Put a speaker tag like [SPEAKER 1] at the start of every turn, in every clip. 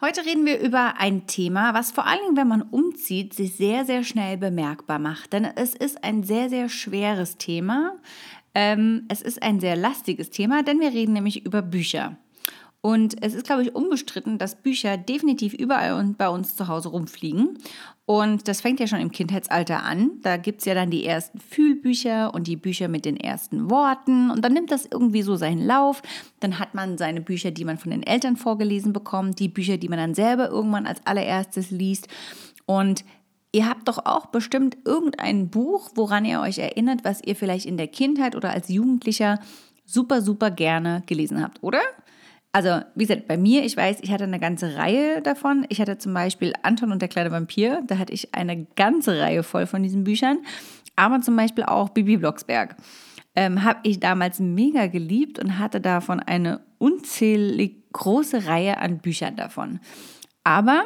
[SPEAKER 1] Heute reden wir über ein Thema, was vor allem, wenn man umzieht, sich sehr, sehr schnell bemerkbar macht. Denn es ist ein sehr, sehr schweres Thema. Ähm, es ist ein sehr lastiges Thema, denn wir reden nämlich über Bücher. Und es ist, glaube ich, unbestritten, dass Bücher definitiv überall und bei uns zu Hause rumfliegen. Und das fängt ja schon im Kindheitsalter an. Da gibt es ja dann die ersten Fühlbücher und die Bücher mit den ersten Worten. Und dann nimmt das irgendwie so seinen Lauf. Dann hat man seine Bücher, die man von den Eltern vorgelesen bekommt, die Bücher, die man dann selber irgendwann als allererstes liest. Und Ihr habt doch auch bestimmt irgendein Buch, woran ihr euch erinnert, was ihr vielleicht in der Kindheit oder als Jugendlicher super, super gerne gelesen habt, oder? Also, wie gesagt, bei mir, ich weiß, ich hatte eine ganze Reihe davon. Ich hatte zum Beispiel Anton und der kleine Vampir. Da hatte ich eine ganze Reihe voll von diesen Büchern. Aber zum Beispiel auch Bibi Blocksberg. Ähm, habe ich damals mega geliebt und hatte davon eine unzählig große Reihe an Büchern davon. Aber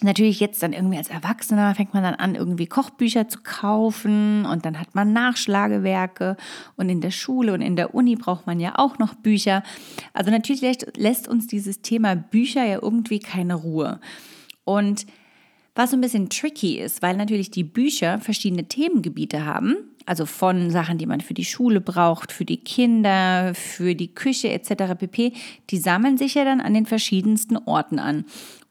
[SPEAKER 1] Natürlich jetzt dann irgendwie als Erwachsener fängt man dann an, irgendwie Kochbücher zu kaufen und dann hat man Nachschlagewerke und in der Schule und in der Uni braucht man ja auch noch Bücher. Also natürlich lässt uns dieses Thema Bücher ja irgendwie keine Ruhe. Und was so ein bisschen tricky ist, weil natürlich die Bücher verschiedene Themengebiete haben, also von Sachen, die man für die Schule braucht, für die Kinder, für die Küche etc. pp, die sammeln sich ja dann an den verschiedensten Orten an.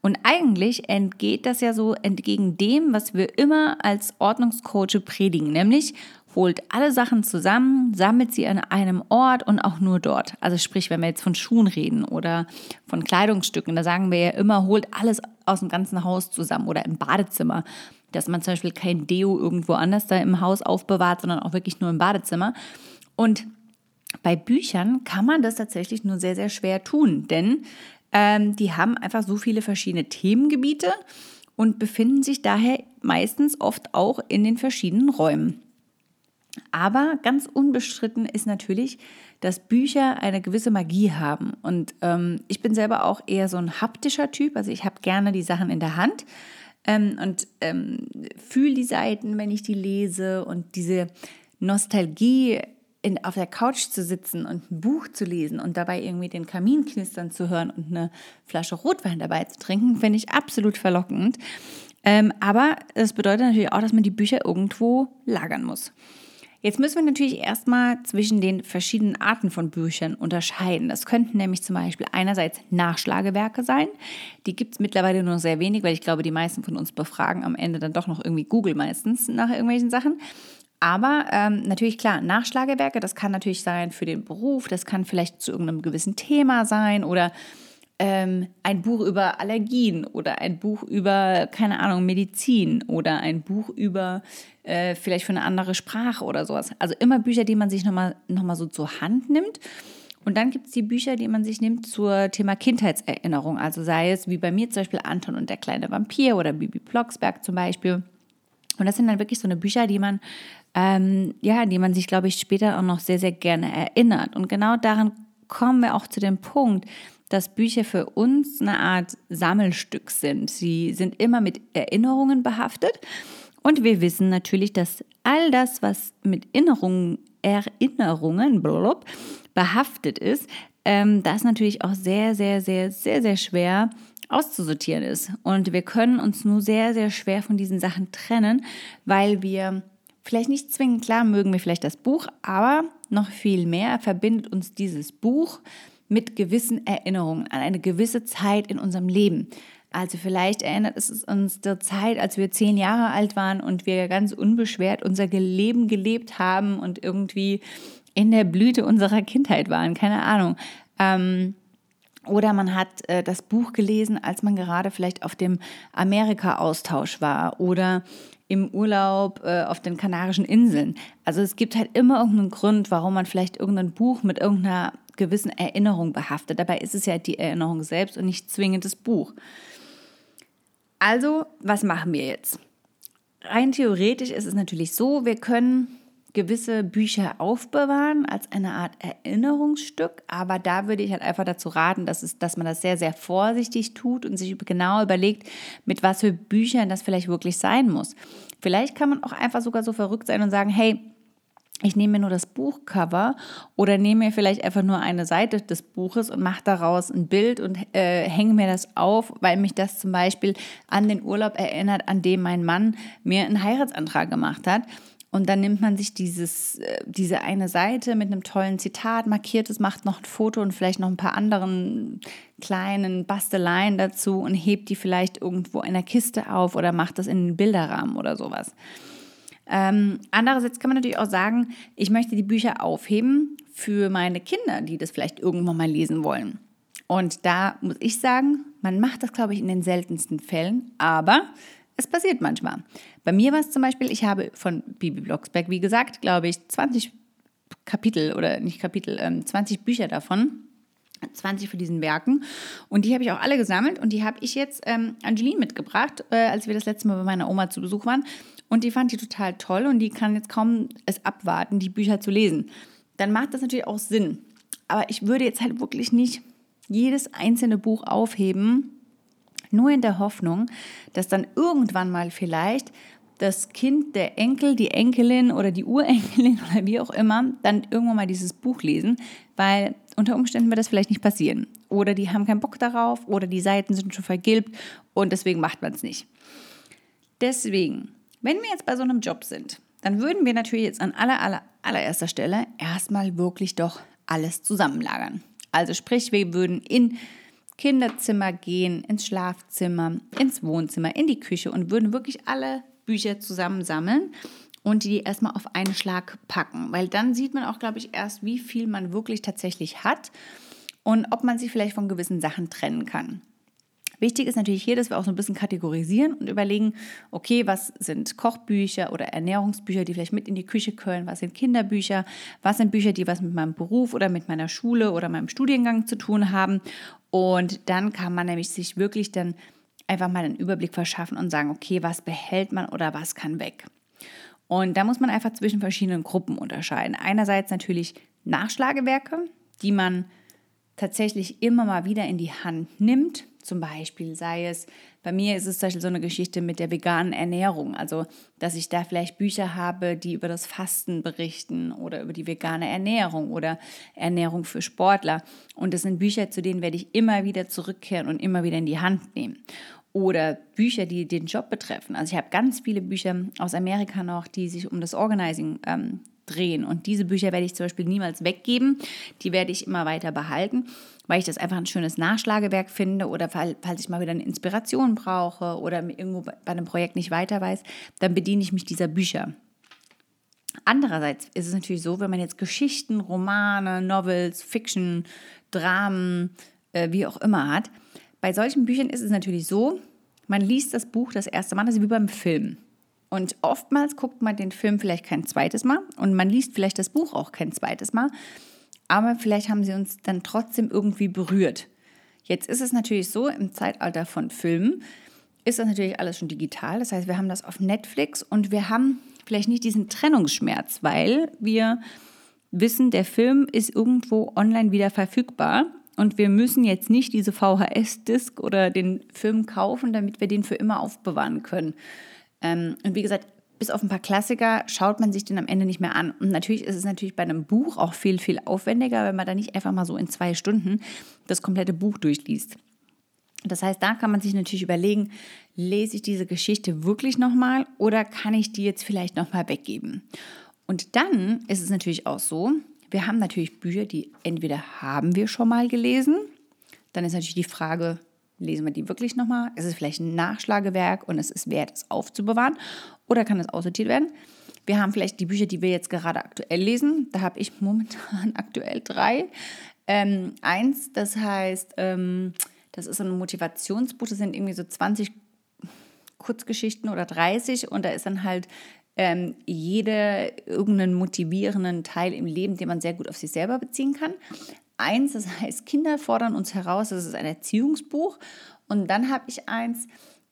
[SPEAKER 1] Und eigentlich entgeht das ja so entgegen dem, was wir immer als Ordnungscoach predigen, nämlich holt alle Sachen zusammen, sammelt sie an einem Ort und auch nur dort. Also sprich, wenn wir jetzt von Schuhen reden oder von Kleidungsstücken, da sagen wir ja immer, holt alles aus dem ganzen Haus zusammen oder im Badezimmer. Dass man zum Beispiel kein Deo irgendwo anders da im Haus aufbewahrt, sondern auch wirklich nur im Badezimmer. Und bei Büchern kann man das tatsächlich nur sehr, sehr schwer tun, denn ähm, die haben einfach so viele verschiedene Themengebiete und befinden sich daher meistens oft auch in den verschiedenen Räumen. Aber ganz unbestritten ist natürlich, dass Bücher eine gewisse Magie haben. Und ähm, ich bin selber auch eher so ein haptischer Typ. Also ich habe gerne die Sachen in der Hand ähm, und ähm, fühle die Seiten, wenn ich die lese. Und diese Nostalgie in, auf der Couch zu sitzen und ein Buch zu lesen und dabei irgendwie den Kamin knistern zu hören und eine Flasche Rotwein dabei zu trinken, finde ich absolut verlockend. Ähm, aber das bedeutet natürlich auch, dass man die Bücher irgendwo lagern muss. Jetzt müssen wir natürlich erstmal zwischen den verschiedenen Arten von Büchern unterscheiden. Das könnten nämlich zum Beispiel einerseits Nachschlagewerke sein. Die gibt es mittlerweile nur sehr wenig, weil ich glaube, die meisten von uns befragen am Ende dann doch noch irgendwie Google meistens nach irgendwelchen Sachen. Aber ähm, natürlich klar, Nachschlagewerke, das kann natürlich sein für den Beruf, das kann vielleicht zu irgendeinem gewissen Thema sein oder ähm, ein Buch über Allergien oder ein Buch über, keine Ahnung, Medizin oder ein Buch über äh, vielleicht für eine andere Sprache oder sowas. Also immer Bücher, die man sich nochmal noch mal so zur Hand nimmt. Und dann gibt es die Bücher, die man sich nimmt zur Thema Kindheitserinnerung. Also sei es wie bei mir zum Beispiel Anton und der kleine Vampir oder Bibi Blocksberg zum Beispiel. Und das sind dann wirklich so eine Bücher, die man, ähm, ja, die man sich, glaube ich, später auch noch sehr, sehr gerne erinnert. Und genau daran kommen wir auch zu dem Punkt, dass Bücher für uns eine Art Sammelstück sind. Sie sind immer mit Erinnerungen behaftet. Und wir wissen natürlich, dass all das, was mit Erinnerungen, Erinnerungen blub, behaftet ist, ähm, das natürlich auch sehr, sehr, sehr, sehr, sehr schwer auszusortieren ist. Und wir können uns nur sehr, sehr schwer von diesen Sachen trennen, weil wir vielleicht nicht zwingend, klar mögen wir vielleicht das Buch, aber noch viel mehr verbindet uns dieses Buch mit gewissen Erinnerungen an eine gewisse Zeit in unserem Leben. Also vielleicht erinnert es uns der Zeit, als wir zehn Jahre alt waren und wir ganz unbeschwert unser Leben gelebt haben und irgendwie in der Blüte unserer Kindheit waren. Keine Ahnung. Ähm, oder man hat äh, das Buch gelesen, als man gerade vielleicht auf dem Amerika-Austausch war oder im Urlaub äh, auf den Kanarischen Inseln. Also es gibt halt immer irgendeinen Grund, warum man vielleicht irgendein Buch mit irgendeiner gewissen Erinnerung behaftet. Dabei ist es ja die Erinnerung selbst und nicht zwingend das Buch. Also, was machen wir jetzt? rein theoretisch ist es natürlich so, wir können gewisse Bücher aufbewahren als eine Art Erinnerungsstück, aber da würde ich halt einfach dazu raten, dass, es, dass man das sehr, sehr vorsichtig tut und sich genau überlegt, mit was für Büchern das vielleicht wirklich sein muss. Vielleicht kann man auch einfach sogar so verrückt sein und sagen, hey, ich nehme mir nur das Buchcover oder nehme mir vielleicht einfach nur eine Seite des Buches und mache daraus ein Bild und äh, hänge mir das auf, weil mich das zum Beispiel an den Urlaub erinnert, an dem mein Mann mir einen Heiratsantrag gemacht hat. Und dann nimmt man sich dieses, äh, diese eine Seite mit einem tollen Zitat, markiert es, macht noch ein Foto und vielleicht noch ein paar anderen kleinen Basteleien dazu und hebt die vielleicht irgendwo in der Kiste auf oder macht das in einen Bilderrahmen oder sowas. Ähm, andererseits kann man natürlich auch sagen, ich möchte die Bücher aufheben für meine Kinder, die das vielleicht irgendwann mal lesen wollen. Und da muss ich sagen, man macht das, glaube ich, in den seltensten Fällen, aber es passiert manchmal. Bei mir war es zum Beispiel, ich habe von Bibi Blocksberg, wie gesagt, glaube ich, 20 Kapitel oder nicht Kapitel, ähm, 20 Bücher davon. 20 von diesen Werken. Und die habe ich auch alle gesammelt und die habe ich jetzt ähm, Angeline mitgebracht, äh, als wir das letzte Mal bei meiner Oma zu Besuch waren. Und die fand die total toll und die kann jetzt kaum es abwarten, die Bücher zu lesen. Dann macht das natürlich auch Sinn. Aber ich würde jetzt halt wirklich nicht jedes einzelne Buch aufheben, nur in der Hoffnung, dass dann irgendwann mal vielleicht das Kind, der Enkel, die Enkelin oder die Urenkelin oder wie auch immer dann irgendwann mal dieses Buch lesen, weil unter Umständen wird das vielleicht nicht passieren. Oder die haben keinen Bock darauf oder die Seiten sind schon vergilbt und deswegen macht man es nicht. Deswegen wenn wir jetzt bei so einem Job sind, dann würden wir natürlich jetzt an aller, aller, allererster Stelle erstmal wirklich doch alles zusammenlagern. Also sprich, wir würden in Kinderzimmer gehen, ins Schlafzimmer, ins Wohnzimmer, in die Küche und würden wirklich alle Bücher zusammensammeln und die erstmal auf einen Schlag packen. Weil dann sieht man auch, glaube ich, erst, wie viel man wirklich tatsächlich hat und ob man sich vielleicht von gewissen Sachen trennen kann. Wichtig ist natürlich hier, dass wir auch so ein bisschen kategorisieren und überlegen, okay, was sind Kochbücher oder Ernährungsbücher, die vielleicht mit in die Küche können, was sind Kinderbücher, was sind Bücher, die was mit meinem Beruf oder mit meiner Schule oder meinem Studiengang zu tun haben. Und dann kann man nämlich sich wirklich dann einfach mal einen Überblick verschaffen und sagen, okay, was behält man oder was kann weg. Und da muss man einfach zwischen verschiedenen Gruppen unterscheiden. Einerseits natürlich Nachschlagewerke, die man tatsächlich immer mal wieder in die Hand nimmt, zum Beispiel, sei es, bei mir ist es zum Beispiel so eine Geschichte mit der veganen Ernährung, also dass ich da vielleicht Bücher habe, die über das Fasten berichten oder über die vegane Ernährung oder Ernährung für Sportler. Und das sind Bücher, zu denen werde ich immer wieder zurückkehren und immer wieder in die Hand nehmen oder Bücher, die den Job betreffen. Also ich habe ganz viele Bücher aus Amerika noch, die sich um das Organizing ähm, drehen. Und diese Bücher werde ich zum Beispiel niemals weggeben. Die werde ich immer weiter behalten, weil ich das einfach ein schönes Nachschlagewerk finde oder falls ich mal wieder eine Inspiration brauche oder irgendwo bei einem Projekt nicht weiter weiß, dann bediene ich mich dieser Bücher. Andererseits ist es natürlich so, wenn man jetzt Geschichten, Romane, Novels, Fiction, Dramen, äh, wie auch immer hat, bei solchen Büchern ist es natürlich so, man liest das Buch das erste Mal, das ist wie beim Film. Und oftmals guckt man den Film vielleicht kein zweites Mal und man liest vielleicht das Buch auch kein zweites Mal, aber vielleicht haben sie uns dann trotzdem irgendwie berührt. Jetzt ist es natürlich so, im Zeitalter von Filmen ist das natürlich alles schon digital. Das heißt, wir haben das auf Netflix und wir haben vielleicht nicht diesen Trennungsschmerz, weil wir wissen, der Film ist irgendwo online wieder verfügbar und wir müssen jetzt nicht diese VHS-Disc oder den Film kaufen, damit wir den für immer aufbewahren können. Ähm, und wie gesagt, bis auf ein paar Klassiker schaut man sich den am Ende nicht mehr an. Und natürlich ist es natürlich bei einem Buch auch viel, viel aufwendiger, wenn man da nicht einfach mal so in zwei Stunden das komplette Buch durchliest. Das heißt, da kann man sich natürlich überlegen, lese ich diese Geschichte wirklich nochmal oder kann ich die jetzt vielleicht nochmal weggeben? Und dann ist es natürlich auch so, wir haben natürlich Bücher, die entweder haben wir schon mal gelesen, dann ist natürlich die Frage, lesen wir die wirklich nochmal? Ist es vielleicht ein Nachschlagewerk und es ist wert, es aufzubewahren? Oder kann es aussortiert werden? Wir haben vielleicht die Bücher, die wir jetzt gerade aktuell lesen. Da habe ich momentan aktuell drei. Ähm, eins, das heißt, ähm, das ist ein Motivationsbuch, das sind irgendwie so 20 Kurzgeschichten oder 30 und da ist dann halt ähm, jede irgendeinen motivierenden Teil im Leben, den man sehr gut auf sich selber beziehen kann eins, das heißt Kinder fordern uns heraus, das ist ein Erziehungsbuch. Und dann habe ich eins,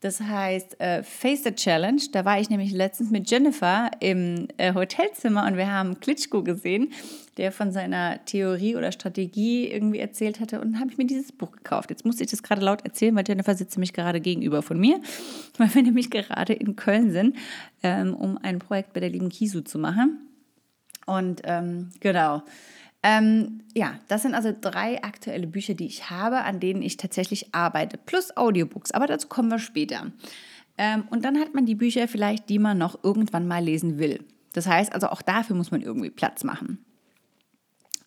[SPEAKER 1] Das heißt äh, Face the Challenge. Da war ich nämlich letztens mit Jennifer im äh, Hotelzimmer und wir haben Klitschko gesehen, der von seiner Theorie oder Strategie irgendwie erzählt hatte. Und dann habe ich mir dieses Buch gekauft. Jetzt musste ich das gerade laut erzählen, weil Jennifer sitzt nämlich gerade gegenüber von mir, weil wir nämlich gerade in Köln sind, ähm, um ein Projekt bei der lieben Kisu zu machen. Und ähm, genau. Ähm, ja, das sind also drei aktuelle Bücher, die ich habe, an denen ich tatsächlich arbeite, plus Audiobooks, aber dazu kommen wir später. Ähm, und dann hat man die Bücher vielleicht, die man noch irgendwann mal lesen will. Das heißt also, auch dafür muss man irgendwie Platz machen.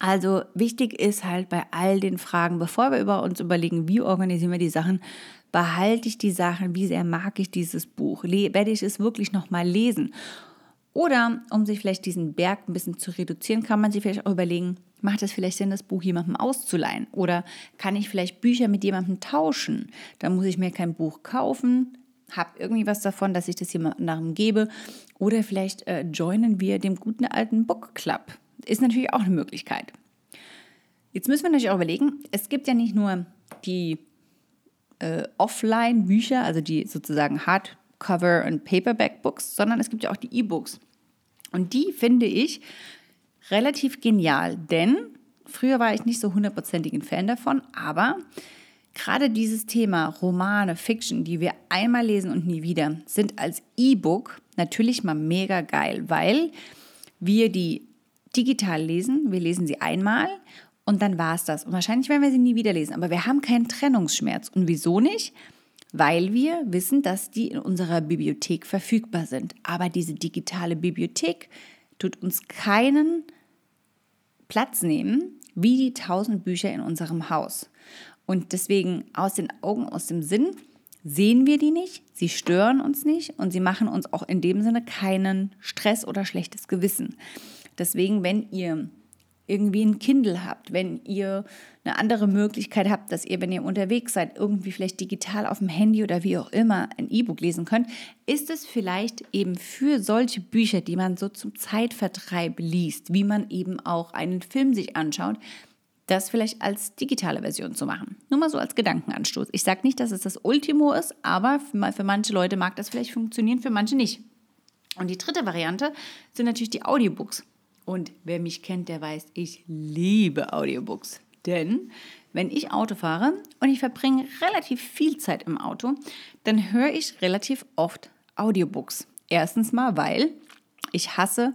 [SPEAKER 1] Also wichtig ist halt bei all den Fragen, bevor wir über uns überlegen, wie organisieren wir die Sachen, behalte ich die Sachen, wie sehr mag ich dieses Buch, werde ich es wirklich nochmal lesen. Oder um sich vielleicht diesen Berg ein bisschen zu reduzieren, kann man sich vielleicht auch überlegen, macht es vielleicht Sinn, das Buch jemandem auszuleihen? Oder kann ich vielleicht Bücher mit jemandem tauschen? Dann muss ich mir kein Buch kaufen, habe irgendwie was davon, dass ich das jemand anderem gebe. Oder vielleicht äh, joinen wir dem guten alten Book Club. Ist natürlich auch eine Möglichkeit. Jetzt müssen wir natürlich auch überlegen, es gibt ja nicht nur die äh, Offline-Bücher, also die sozusagen Hardcover- und Paperback-Books, sondern es gibt ja auch die E-Books. Und die finde ich relativ genial, denn früher war ich nicht so hundertprozentig ein Fan davon, aber gerade dieses Thema Romane, Fiction, die wir einmal lesen und nie wieder, sind als E-Book natürlich mal mega geil, weil wir die digital lesen, wir lesen sie einmal und dann war es das. Und wahrscheinlich werden wir sie nie wieder lesen, aber wir haben keinen Trennungsschmerz. Und wieso nicht? Weil wir wissen, dass die in unserer Bibliothek verfügbar sind. Aber diese digitale Bibliothek tut uns keinen Platz nehmen wie die tausend Bücher in unserem Haus. Und deswegen aus den Augen, aus dem Sinn sehen wir die nicht, sie stören uns nicht und sie machen uns auch in dem Sinne keinen Stress oder schlechtes Gewissen. Deswegen, wenn ihr irgendwie ein Kindle habt, wenn ihr eine andere Möglichkeit habt, dass ihr, wenn ihr unterwegs seid, irgendwie vielleicht digital auf dem Handy oder wie auch immer ein E-Book lesen könnt, ist es vielleicht eben für solche Bücher, die man so zum Zeitvertreib liest, wie man eben auch einen Film sich anschaut, das vielleicht als digitale Version zu machen. Nur mal so als Gedankenanstoß. Ich sage nicht, dass es das Ultimo ist, aber für manche Leute mag das vielleicht funktionieren, für manche nicht. Und die dritte Variante sind natürlich die Audiobooks. Und wer mich kennt, der weiß, ich liebe Audiobooks. Denn wenn ich Auto fahre und ich verbringe relativ viel Zeit im Auto, dann höre ich relativ oft Audiobooks. Erstens mal, weil ich hasse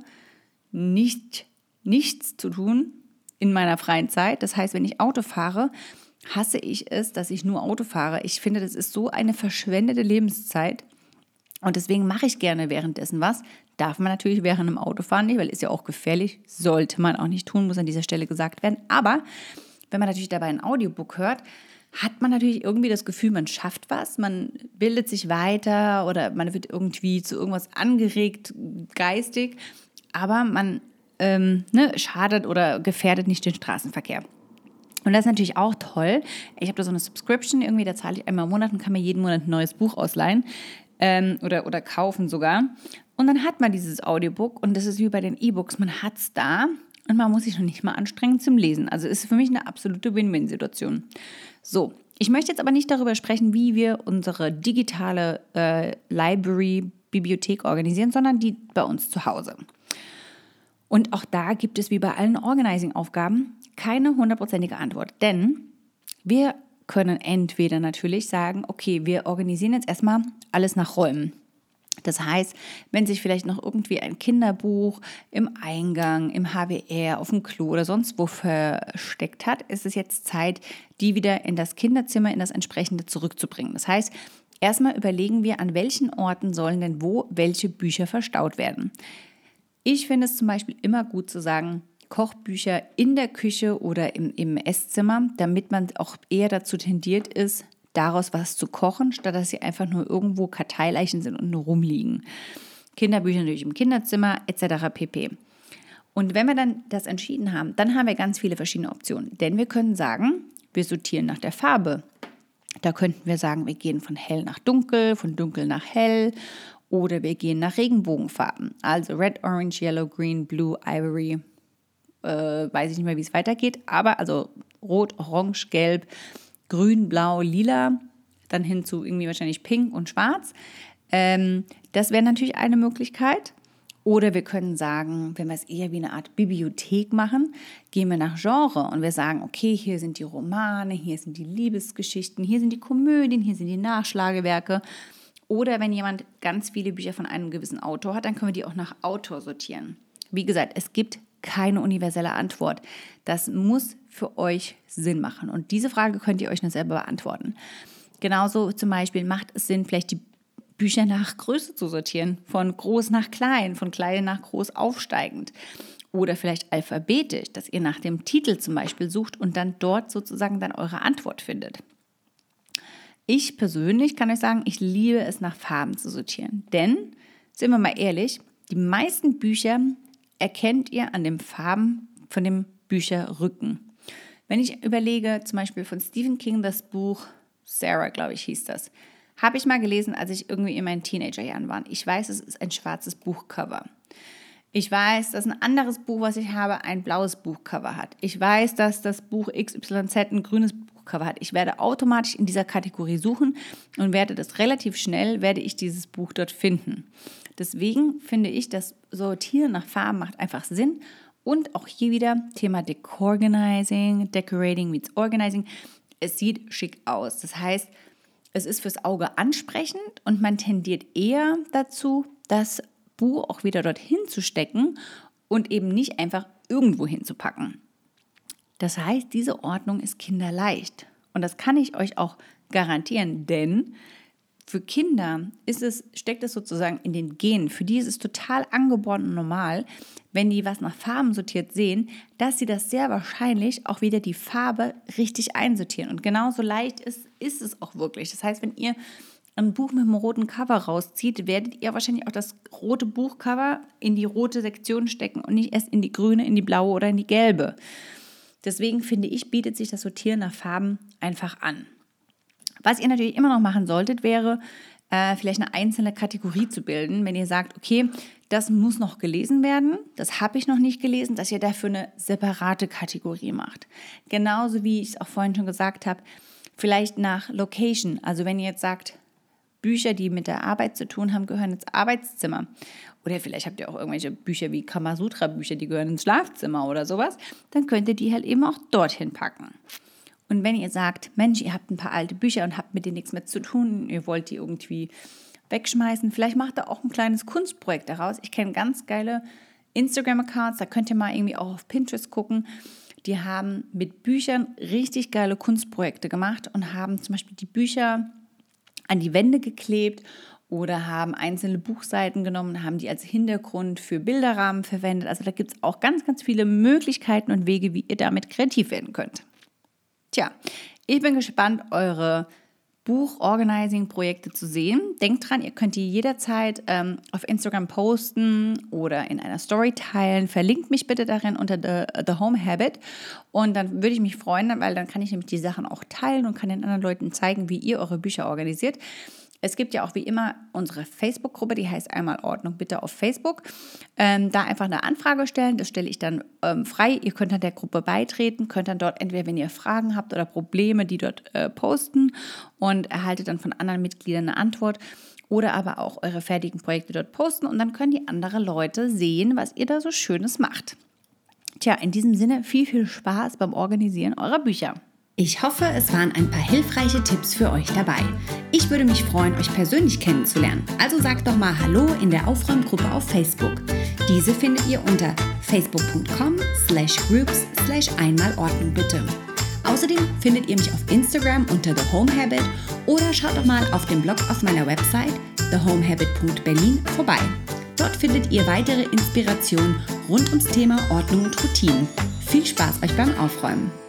[SPEAKER 1] nicht, nichts zu tun in meiner freien Zeit. Das heißt, wenn ich Auto fahre, hasse ich es, dass ich nur Auto fahre. Ich finde, das ist so eine verschwendete Lebenszeit. Und deswegen mache ich gerne währenddessen was. Darf man natürlich während dem Autofahren nicht, weil ist ja auch gefährlich. Sollte man auch nicht tun, muss an dieser Stelle gesagt werden. Aber wenn man natürlich dabei ein Audiobook hört, hat man natürlich irgendwie das Gefühl, man schafft was, man bildet sich weiter oder man wird irgendwie zu irgendwas angeregt, geistig, aber man ähm, ne, schadet oder gefährdet nicht den Straßenverkehr. Und das ist natürlich auch toll. Ich habe da so eine Subscription irgendwie, da zahle ich einmal im Monat und kann mir jeden Monat ein neues Buch ausleihen ähm, oder, oder kaufen sogar. Und dann hat man dieses Audiobook und das ist wie bei den E-Books, man hat es da und man muss sich noch nicht mal anstrengen zum Lesen. Also ist für mich eine absolute Win-Win-Situation. So, ich möchte jetzt aber nicht darüber sprechen, wie wir unsere digitale äh, Library, Bibliothek organisieren, sondern die bei uns zu Hause. Und auch da gibt es wie bei allen Organizing-Aufgaben keine hundertprozentige Antwort. Denn wir können entweder natürlich sagen, okay, wir organisieren jetzt erstmal alles nach Räumen. Das heißt, wenn sich vielleicht noch irgendwie ein Kinderbuch im Eingang, im HWR, auf dem Klo oder sonst wo versteckt hat, ist es jetzt Zeit, die wieder in das Kinderzimmer, in das entsprechende zurückzubringen. Das heißt, erstmal überlegen wir, an welchen Orten sollen denn wo welche Bücher verstaut werden. Ich finde es zum Beispiel immer gut zu sagen, Kochbücher in der Küche oder im, im Esszimmer, damit man auch eher dazu tendiert ist, daraus was zu kochen, statt dass sie einfach nur irgendwo Karteileichen sind und nur rumliegen. Kinderbücher natürlich im Kinderzimmer etc. pp. Und wenn wir dann das entschieden haben, dann haben wir ganz viele verschiedene Optionen. Denn wir können sagen, wir sortieren nach der Farbe. Da könnten wir sagen, wir gehen von hell nach dunkel, von dunkel nach hell oder wir gehen nach Regenbogenfarben. Also Red, Orange, Yellow, Green, Blue, Ivory. Äh, weiß ich nicht mehr, wie es weitergeht. Aber also Rot, Orange, Gelb, grün, blau, lila. dann hin zu irgendwie wahrscheinlich pink und schwarz. Ähm, das wäre natürlich eine Möglichkeit. Oder wir können sagen, wenn wir es eher wie eine Art Bibliothek machen, gehen wir nach Genre und wir sagen, okay, hier sind die Romane, hier sind die Liebesgeschichten, hier sind die Komödien, hier sind die Nachschlagewerke. Oder wenn jemand ganz viele Bücher von einem gewissen Autor hat, dann können wir die auch nach Autor sortieren. Wie gesagt, es gibt keine universelle Antwort. Das muss für euch Sinn machen. Und diese Frage könnt ihr euch nur selber beantworten. Genauso zum Beispiel macht es Sinn, vielleicht die Bücher nach Größe zu sortieren, von groß nach klein, von klein nach groß aufsteigend. Oder vielleicht alphabetisch, dass ihr nach dem Titel zum Beispiel sucht und dann dort sozusagen dann eure Antwort findet. Ich persönlich kann euch sagen, ich liebe es nach Farben zu sortieren. Denn, sind wir mal ehrlich, die meisten Bücher erkennt ihr an den Farben von dem Bücherrücken. Wenn ich überlege, zum Beispiel von Stephen King das Buch Sarah, glaube ich, hieß das. Habe ich mal gelesen, als ich irgendwie in meinen Teenagerjahren war. Ich weiß, es ist ein schwarzes Buchcover. Ich weiß, dass ein anderes Buch, was ich habe, ein blaues Buchcover hat. Ich weiß, dass das Buch XYZ ein grünes Buchcover hat. Ich werde automatisch in dieser Kategorie suchen und werde das relativ schnell, werde ich dieses Buch dort finden. Deswegen finde ich, das Sortieren nach Farben macht einfach Sinn. Und auch hier wieder Thema Decorganizing, Decorating meets Organizing. Es sieht schick aus. Das heißt, es ist fürs Auge ansprechend und man tendiert eher dazu, das Buch auch wieder dorthin zu stecken und eben nicht einfach irgendwo hinzupacken. Das heißt, diese Ordnung ist kinderleicht. Und das kann ich euch auch garantieren, denn für Kinder ist es, steckt es sozusagen in den Genen. Für die ist es total angeboren und normal, wenn die was nach Farben sortiert sehen, dass sie das sehr wahrscheinlich auch wieder die Farbe richtig einsortieren. Und genauso leicht ist, ist es auch wirklich. Das heißt, wenn ihr ein Buch mit einem roten Cover rauszieht, werdet ihr wahrscheinlich auch das rote Buchcover in die rote Sektion stecken und nicht erst in die grüne, in die blaue oder in die gelbe. Deswegen finde ich, bietet sich das Sortieren nach Farben einfach an. Was ihr natürlich immer noch machen solltet, wäre äh, vielleicht eine einzelne Kategorie zu bilden, wenn ihr sagt, okay, das muss noch gelesen werden, das habe ich noch nicht gelesen, dass ihr dafür eine separate Kategorie macht. Genauso wie ich es auch vorhin schon gesagt habe, vielleicht nach Location. Also wenn ihr jetzt sagt, Bücher, die mit der Arbeit zu tun haben, gehören ins Arbeitszimmer. Oder vielleicht habt ihr auch irgendwelche Bücher wie Kamasutra-Bücher, die gehören ins Schlafzimmer oder sowas. Dann könnt ihr die halt eben auch dorthin packen. Und wenn ihr sagt, Mensch, ihr habt ein paar alte Bücher und habt mit denen nichts mehr zu tun, ihr wollt die irgendwie wegschmeißen, vielleicht macht ihr auch ein kleines Kunstprojekt daraus. Ich kenne ganz geile Instagram-Accounts, da könnt ihr mal irgendwie auch auf Pinterest gucken. Die haben mit Büchern richtig geile Kunstprojekte gemacht und haben zum Beispiel die Bücher an die Wände geklebt oder haben einzelne Buchseiten genommen, haben die als Hintergrund für Bilderrahmen verwendet. Also da gibt es auch ganz, ganz viele Möglichkeiten und Wege, wie ihr damit kreativ werden könnt. Tja, ich bin gespannt, eure Buch-Organizing-Projekte zu sehen. Denkt dran, ihr könnt die jederzeit ähm, auf Instagram posten oder in einer Story teilen. Verlinkt mich bitte darin unter The, The Home Habit und dann würde ich mich freuen, weil dann kann ich nämlich die Sachen auch teilen und kann den anderen Leuten zeigen, wie ihr eure Bücher organisiert. Es gibt ja auch wie immer unsere Facebook-Gruppe, die heißt einmal Ordnung bitte auf Facebook. Ähm, da einfach eine Anfrage stellen, das stelle ich dann ähm, frei. Ihr könnt dann der Gruppe beitreten, könnt dann dort entweder, wenn ihr Fragen habt oder Probleme, die dort äh, posten und erhaltet dann von anderen Mitgliedern eine Antwort oder aber auch eure fertigen Projekte dort posten und dann können die anderen Leute sehen, was ihr da so Schönes macht. Tja, in diesem Sinne viel, viel Spaß beim Organisieren eurer Bücher.
[SPEAKER 2] Ich hoffe, es waren ein paar hilfreiche Tipps für euch dabei. Ich würde mich freuen, euch persönlich kennenzulernen. Also sagt doch mal Hallo in der Aufräumgruppe auf Facebook. Diese findet ihr unter facebook.com slash groups slash einmalordnung bitte. Außerdem findet ihr mich auf Instagram unter The Home Habit oder schaut doch mal auf dem Blog auf meiner Website thehomehabit.berlin vorbei. Dort findet ihr weitere Inspirationen rund ums Thema Ordnung und Routinen. Viel Spaß euch beim Aufräumen!